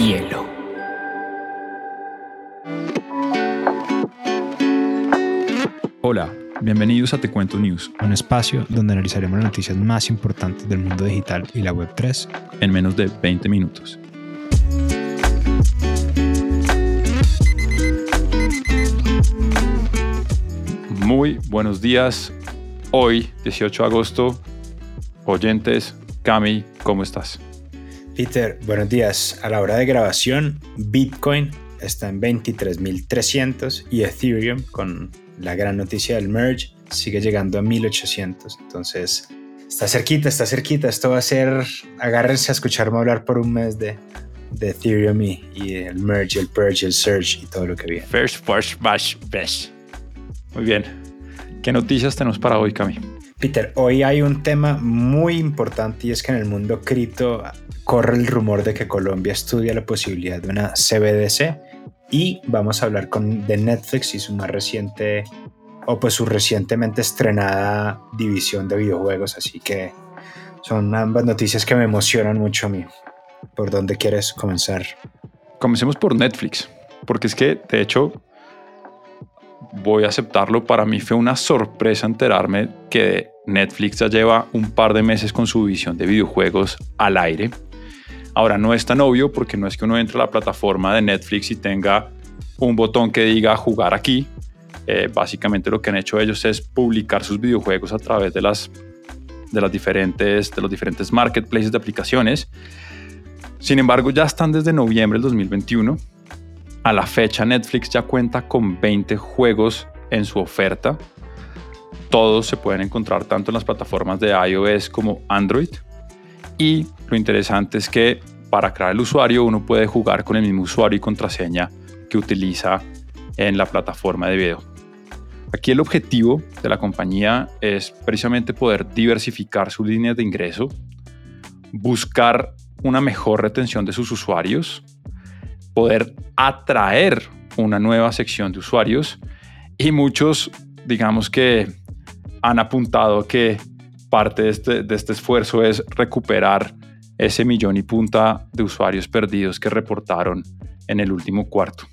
Rompehielo. Hola, bienvenidos a Te Cuento News, un espacio donde analizaremos las noticias más importantes del mundo digital y la Web3 en menos de 20 minutos. Muy buenos días. Hoy, 18 de agosto, oyentes, Cami, ¿cómo estás? Peter, buenos días. A la hora de grabación, Bitcoin está en 23.300 y Ethereum, con la gran noticia del merge, sigue llegando a 1.800. Entonces, está cerquita, está cerquita. Esto va a ser, agárrense a escucharme hablar por un mes de, de Ethereum y, el merge, el purge, el surge y todo lo que viene. First, first, bash, bash. Muy bien. ¿Qué noticias tenemos para hoy, Cami? Peter, hoy hay un tema muy importante y es que en el mundo cripto corre el rumor de que Colombia estudia la posibilidad de una CBDC y vamos a hablar con, de Netflix y su más reciente o pues su recientemente estrenada división de videojuegos, así que son ambas noticias que me emocionan mucho a mí. ¿Por dónde quieres comenzar? Comencemos por Netflix, porque es que de hecho voy a aceptarlo, para mí fue una sorpresa enterarme que Netflix ya lleva un par de meses con su visión de videojuegos al aire. Ahora no es tan obvio porque no es que uno entre a la plataforma de Netflix y tenga un botón que diga jugar aquí. Eh, básicamente lo que han hecho ellos es publicar sus videojuegos a través de las, de las diferentes, de los diferentes marketplaces de aplicaciones. Sin embargo, ya están desde noviembre del 2021 a la fecha Netflix ya cuenta con 20 juegos en su oferta. Todos se pueden encontrar tanto en las plataformas de iOS como Android. Y lo interesante es que para crear el usuario uno puede jugar con el mismo usuario y contraseña que utiliza en la plataforma de video. Aquí el objetivo de la compañía es precisamente poder diversificar sus líneas de ingreso, buscar una mejor retención de sus usuarios poder atraer una nueva sección de usuarios y muchos, digamos que han apuntado que parte de este, de este esfuerzo es recuperar ese millón y punta de usuarios perdidos que reportaron en el último cuarto.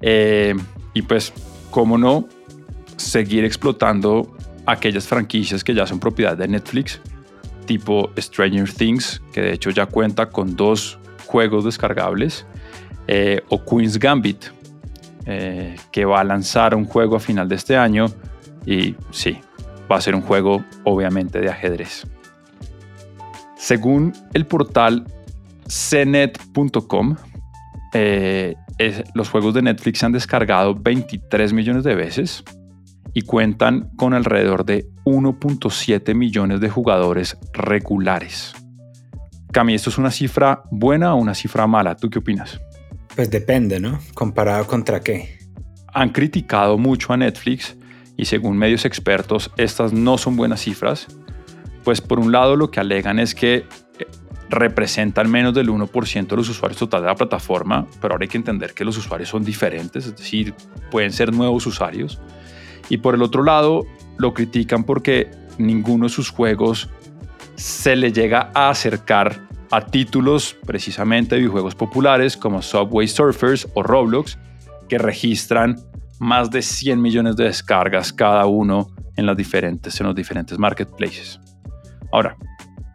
Eh, y pues, ¿cómo no seguir explotando aquellas franquicias que ya son propiedad de Netflix, tipo Stranger Things, que de hecho ya cuenta con dos juegos descargables, eh, o Queen's Gambit, eh, que va a lanzar un juego a final de este año y sí, va a ser un juego obviamente de ajedrez. Según el portal cnet.com, eh, los juegos de Netflix se han descargado 23 millones de veces y cuentan con alrededor de 1.7 millones de jugadores regulares. Cami, ¿esto es una cifra buena o una cifra mala? ¿Tú qué opinas? Pues depende, ¿no? ¿Comparado contra qué? Han criticado mucho a Netflix y según medios expertos estas no son buenas cifras, pues por un lado lo que alegan es que eh, representan menos del 1% de los usuarios total de la plataforma, pero ahora hay que entender que los usuarios son diferentes, es decir, pueden ser nuevos usuarios. Y por el otro lado, lo critican porque ninguno de sus juegos se le llega a acercar a títulos precisamente de videojuegos populares como Subway Surfers o Roblox, que registran más de 100 millones de descargas cada uno en, las diferentes, en los diferentes marketplaces. Ahora,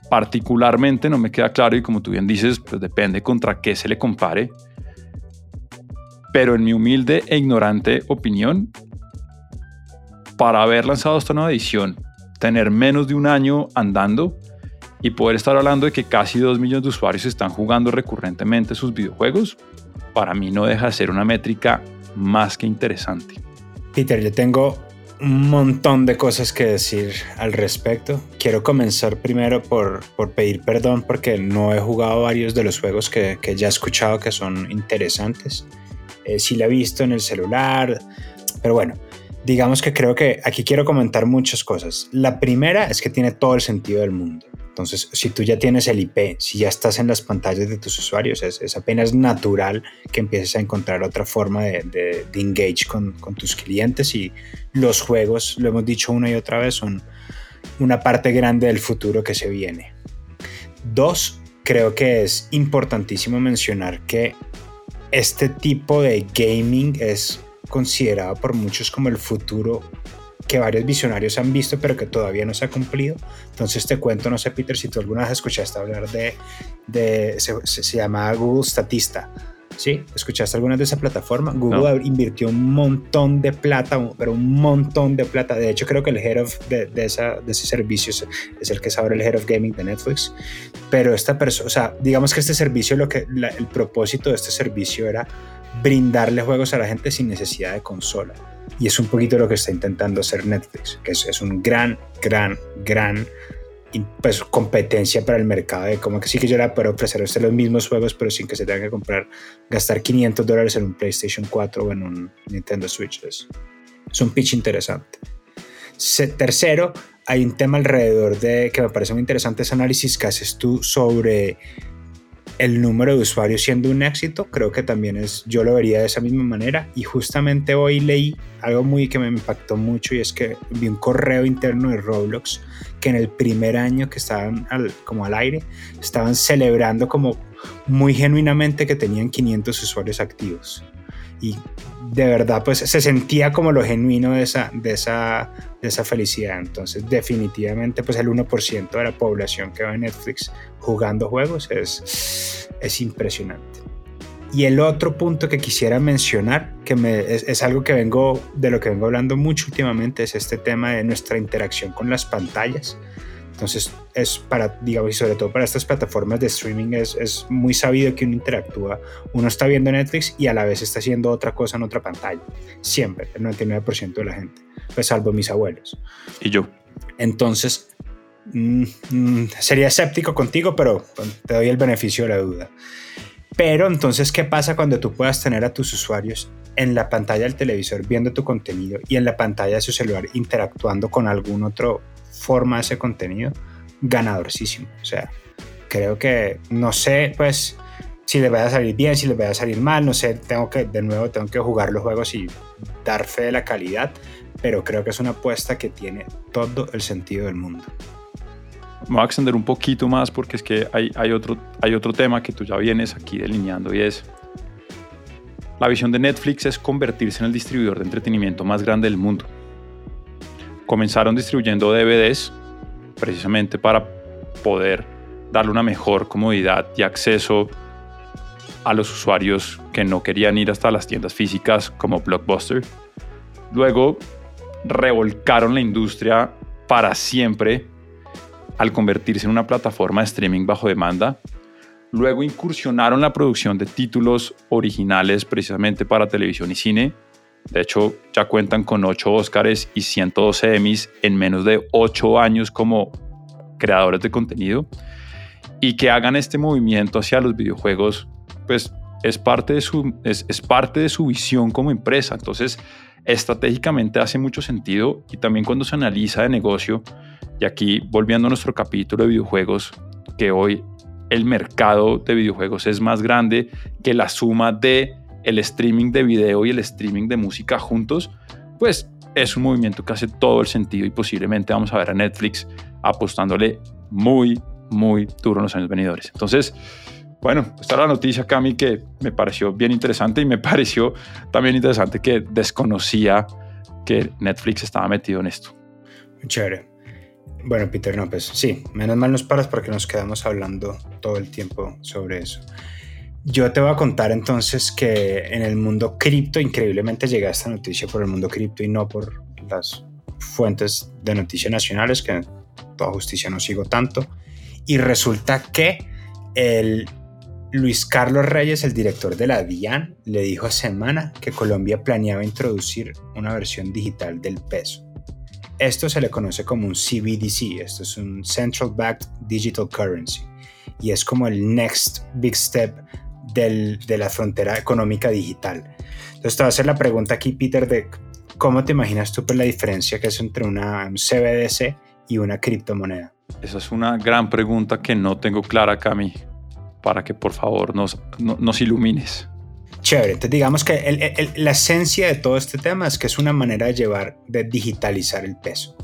particularmente no me queda claro y como tú bien dices, pues depende contra qué se le compare, pero en mi humilde e ignorante opinión, para haber lanzado esta nueva edición, tener menos de un año andando, y poder estar hablando de que casi 2 millones de usuarios están jugando recurrentemente sus videojuegos, para mí no deja de ser una métrica más que interesante. Peter, yo tengo un montón de cosas que decir al respecto. Quiero comenzar primero por, por pedir perdón porque no he jugado varios de los juegos que, que ya he escuchado que son interesantes. Eh, sí la he visto en el celular, pero bueno, digamos que creo que aquí quiero comentar muchas cosas. La primera es que tiene todo el sentido del mundo. Entonces, si tú ya tienes el IP, si ya estás en las pantallas de tus usuarios, es, apenas natural que empieces a encontrar otra forma de, de, engage con, con, tus clientes y los juegos, lo hemos dicho una y otra vez, son una parte grande del futuro que se viene. Dos, creo que es importantísimo mencionar que este tipo de gaming es considerado por muchos como el futuro que varios visionarios han visto pero que todavía no se ha cumplido. Entonces te cuento, no sé Peter, si tú alguna vez escuchaste hablar de, de se, se, llama Google Statista. ¿Sí? ¿Escuchaste alguna de esa plataforma? Google invirtió un montón de plata, pero un montón de plata. De hecho, creo que el head of de, de, esa, de ese servicio es, el que es ahora el head of gaming de Netflix. Pero esta persona, o sea, digamos que este servicio, lo que, el propósito de este servicio era brindarle juegos a la gente sin necesidad de consola. Y es un poquito lo que está intentando hacer Netflix, que es, es un gran, gran, gran pues, competencia para el mercado de como que sí que yo la puedo ofrecer los mismos juegos, pero sin que se tenga que comprar, gastar 500 dólares en un PlayStation 4 o en un Nintendo Switch. Es, es un pitch interesante. tercero, hay un tema alrededor de que me parece muy interesante ese análisis que haces tú sobre el número de usuarios siendo un éxito, creo que también es, yo lo vería de esa misma manera. Y justamente hoy leí algo muy que me impactó mucho y es que vi un correo interno de Roblox que en el primer año que estaban como al aire, estaban celebrando como muy genuinamente que tenían 500 usuarios activos y de verdad pues se sentía como lo genuino de esa, de esa, de esa felicidad. Entonces definitivamente pues el 1% de la población que va en Netflix jugando juegos es, es impresionante. Y el otro punto que quisiera mencionar, que es, es, algo que vengo, de lo que vengo hablando mucho últimamente, es este tema de nuestra interacción con las pantallas. Entonces, es para, digamos, y sobre todo para estas plataformas de streaming, es, es, muy sabido que uno interactúa. Uno está viendo Netflix y a la vez está haciendo otra cosa en otra pantalla. Siempre, el 99% de la gente. Pues salvo mis abuelos. Y yo. Entonces, mmm, mmm, sería escéptico contigo, pero te doy el beneficio de la duda. Pero entonces, ¿qué pasa cuando tú puedas tener a tus usuarios en la pantalla del televisor viendo tu contenido y en la pantalla de su celular interactuando con algún otro forma ese contenido, ganadorcísimo. O sea, creo que no sé, pues, si le va a salir bien, si le va a salir mal, no sé, tengo que, de nuevo, tengo que jugar los juegos y dar fe de la calidad, pero creo que es una apuesta que tiene todo el sentido del mundo. Me voy a extender un poquito más porque es que hay, hay, otro, hay otro tema que tú ya vienes aquí delineando y es la visión de Netflix es convertirse en el distribuidor de entretenimiento más grande del mundo comenzaron distribuyendo DVDs precisamente para poder darle una mejor comodidad y acceso a los usuarios que no querían ir hasta las tiendas físicas como Blockbuster. Luego revolcaron la industria para siempre al convertirse en una plataforma de streaming bajo demanda. Luego incursionaron la producción de títulos originales precisamente para televisión y cine de hecho, ya cuentan con 8 Oscars y 112 Emmys en menos de 8 años como creadores de contenido. Y que hagan este movimiento hacia los videojuegos, pues es parte de su, es, es parte de su visión como empresa. Entonces, estratégicamente hace mucho sentido y también cuando se analiza de negocio, y aquí volviendo a nuestro capítulo de videojuegos, que hoy el mercado de videojuegos es más grande que la suma de el streaming de video y el streaming de música juntos, pues es un movimiento que hace todo el sentido y posiblemente vamos a ver a Netflix apostándole muy, muy duro en los años venidores. Entonces, bueno, esta era la noticia, Cami, que me pareció bien interesante y me pareció también interesante que desconocía que Netflix estaba metido en esto. Chévere. Bueno, Peter, no, pues sí, menos mal nos paras porque nos quedamos hablando todo el tiempo sobre eso. Yo te voy a contar entonces que en el mundo cripto, increíblemente llega esta noticia por el mundo cripto y no por las fuentes de noticias nacionales, que toda justicia no sigo tanto. Y resulta que el Luis Carlos Reyes, el director de la DIAN, le dijo a Semana que Colombia planeaba introducir una versión digital del peso. Esto se le conoce como un CBDC, esto es un Central Backed Digital Currency, y es como el next big step de la frontera económica digital. Entonces te voy a hacer la pregunta aquí, Peter, de cómo te imaginas tú pues, la diferencia que es entre una CBDC y una criptomoneda. Esa es una gran pregunta que no tengo clara, Cami, para que por favor nos, nos ilumines. Chévere, entonces digamos que la esencia de todo este tema es que es una manera de llevar, de digitalizar el peso.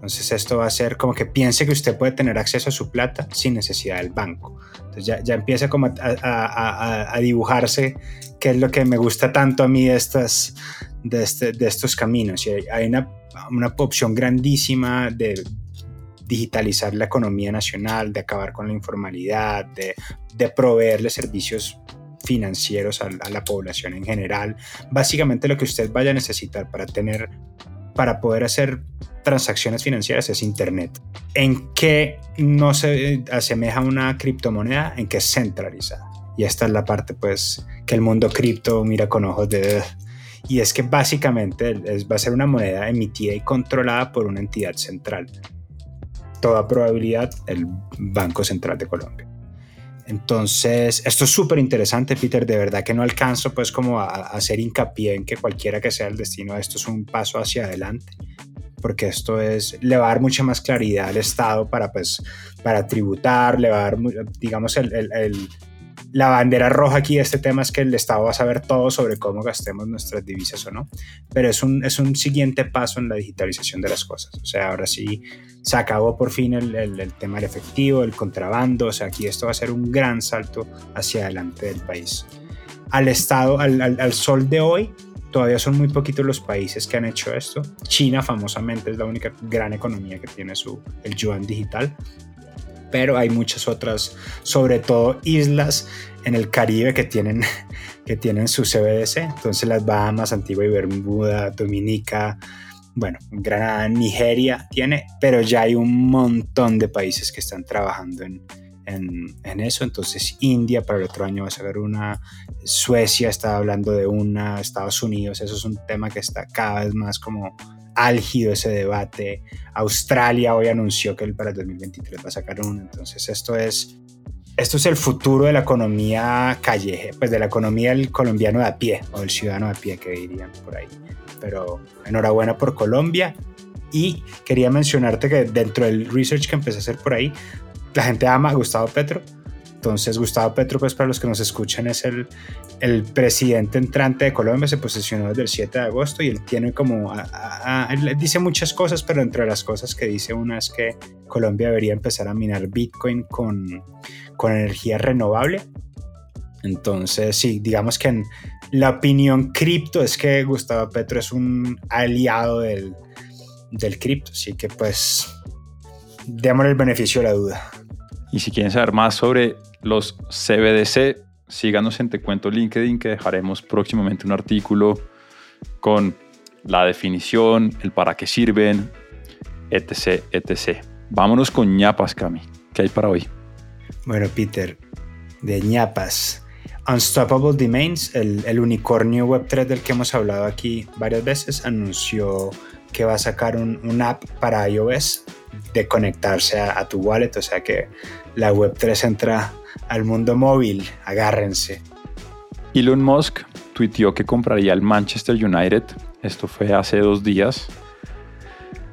Entonces esto va a ser como que piense que usted puede tener acceso a su plata sin necesidad del banco. Entonces ya, ya empieza como a, a, a, dibujarse qué es lo que me gusta tanto a mí de, estas, de, este, de estos caminos. Y hay una, una opción grandísima de digitalizar la economía nacional, de acabar con la informalidad, de, de proveerle servicios financieros a, a, la población en general. Básicamente lo que usted vaya a necesitar para tener, para poder hacer transacciones financieras es Internet. ¿En qué no se asemeja una criptomoneda? En que es centralizada. Y esta es la parte pues que el mundo cripto mira con ojos de... Y es que básicamente va a ser una moneda emitida y controlada por una entidad central. Toda probabilidad el Banco Central de Colombia. Entonces, esto es súper interesante, Peter. De verdad que no alcanzo pues como a, hacer hincapié en que cualquiera que sea el destino de esto es un paso hacia adelante porque esto es, le va a dar mucha más claridad al Estado para, pues, para tributar, le va a dar, digamos, el, el, la bandera roja aquí de este tema es que el Estado va a saber todo sobre cómo gastemos nuestras divisas o no, pero es un, es un siguiente paso en la digitalización de las cosas. O sea, ahora sí se acabó por fin el, el, tema del efectivo, el contrabando, o sea, aquí esto va a ser un gran salto hacia adelante del país. Al Estado, al, al, al sol de hoy, Todavía son muy poquitos los países que han hecho esto. China famosamente es la única gran economía que tiene su, el yuan digital, pero hay muchas otras, sobre todo islas en el Caribe que tienen, que tienen su CBDC. Entonces las Bahamas, Antigua y Bermuda, Dominica, bueno, Granada, Nigeria tiene, pero ya hay un montón de países que están trabajando en, en, eso. Entonces India para el otro año va a sacar una, Suecia está hablando de una, Estados Unidos, eso es un tema que está cada vez más como álgido ese debate. Australia hoy anunció que para el 2023 va a sacar una. Entonces esto es, esto es el futuro de la economía calleje, pues de la economía del colombiano de a pie o del ciudadano de a pie que dirían por ahí. Pero enhorabuena por Colombia. Y quería mencionarte que dentro del research que empecé a hacer por ahí, la gente ama a Gustavo Petro. Entonces, Gustavo Petro, pues para los que nos escuchan, es el, el presidente entrante de Colombia, se posicionó desde el 7 de agosto y él tiene como, él dice muchas cosas, pero entre las cosas que dice una es que Colombia debería empezar a minar Bitcoin con, con energía renovable. Entonces, sí, digamos que en la opinión cripto es que Gustavo Petro es un aliado del, del cripto, así que pues démosle el beneficio de la duda. Y si quieren saber más sobre los CBDC, síganos en Te Cuento LinkedIn, que dejaremos próximamente un artículo con la definición, el para qué sirven, etc, etc. Vámonos con ñapas, Cami. ¿Qué hay para hoy? Bueno, Peter, de ñapas. Unstoppable Domains, el, unicornio Web3 del que hemos hablado aquí varias veces, anunció que va a sacar un, un app para iOS de conectarse a, tu wallet, o sea que la Web3 entra al mundo móvil, agárrense. Elon Musk tuiteó que compraría el Manchester United, esto fue hace dos días.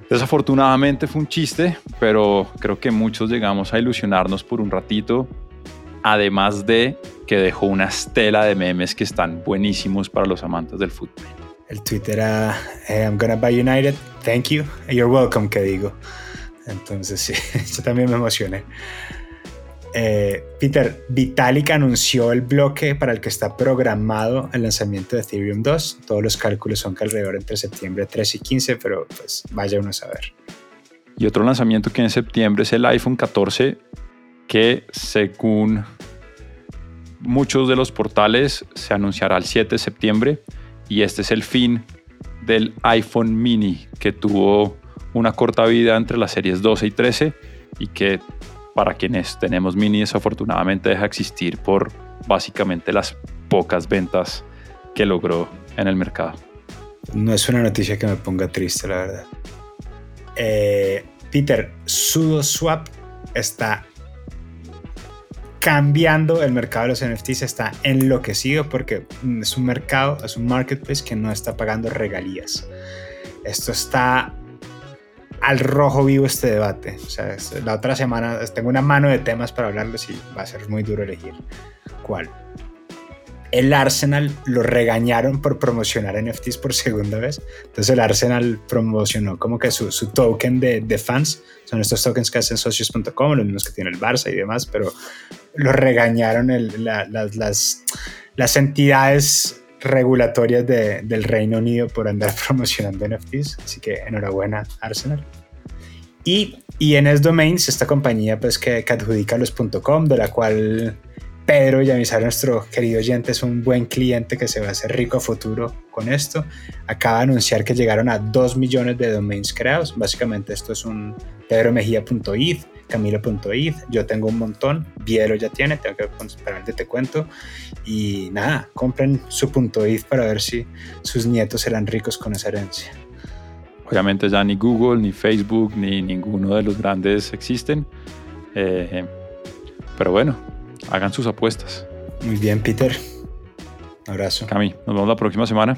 Desafortunadamente fue un chiste, pero creo que muchos llegamos a ilusionarnos por un ratito, además de que dejó una estela de memes que están buenísimos para los amantes del fútbol. El Twitter era I'm gonna buy United, thank you, you're welcome, que digo. Entonces, sí, yo también me emocioné. Eh, Peter, Vitalik anunció el bloque para el que está programado el lanzamiento de Ethereum 2. Todos los cálculos son que alrededor entre septiembre 13 y 15, pero pues vaya uno a saber. Y otro lanzamiento que en septiembre es el iPhone 14, que según muchos de los portales se anunciará el 7 de septiembre. Y este es el fin del iPhone mini que tuvo una corta vida entre las series 12 y 13 y que para quienes tenemos mini desafortunadamente deja existir por básicamente las pocas ventas que logró en el mercado. No es una noticia que me ponga triste, la verdad. Eh, Peter, SudoSwap está cambiando el mercado de los NFTs, está enloquecido porque es un mercado, es un marketplace que no está pagando regalías. Esto está al rojo vivo este debate. O sea, la otra semana tengo una mano de temas para hablarles y va a ser muy duro elegir cuál. el Arsenal lo regañaron por promocionar NFTs por segunda vez. Entonces el Arsenal promocionó como que su, su token de, de, fans. Son estos tokens que hacen socios.com, los mismos que tiene el Barça y demás, pero lo regañaron el, las, las, las, entidades regulatorias de, del Reino Unido por andar promocionando NFTs. Así que enhorabuena Arsenal. Y, y en S Domains, esta compañía pues que, que adjudica los .com, de la cual Pedro Yamizar, nuestro querido oyente, es un buen cliente que se va a hacer rico a futuro con esto. Acaba de anunciar que llegaron a 2 millones de domains creados. Básicamente esto es un pedromejía.id, camilo.id. Yo tengo un montón, Viero ya tiene, tengo que esperar te cuento. Y nada, compren su punto .id para ver si sus nietos serán ricos con esa herencia. Obviamente ya ni Google, ni Facebook, ni ninguno de los grandes existen. Eh, pero bueno, hagan sus apuestas. Muy bien, Peter. Un abrazo. Cami, nos vemos la próxima semana.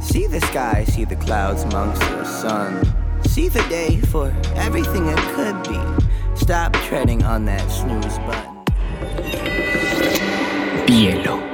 See the sky, see the clouds amongst the sun. See the day for everything it could be. Stop treading on that snooze button. Bielo.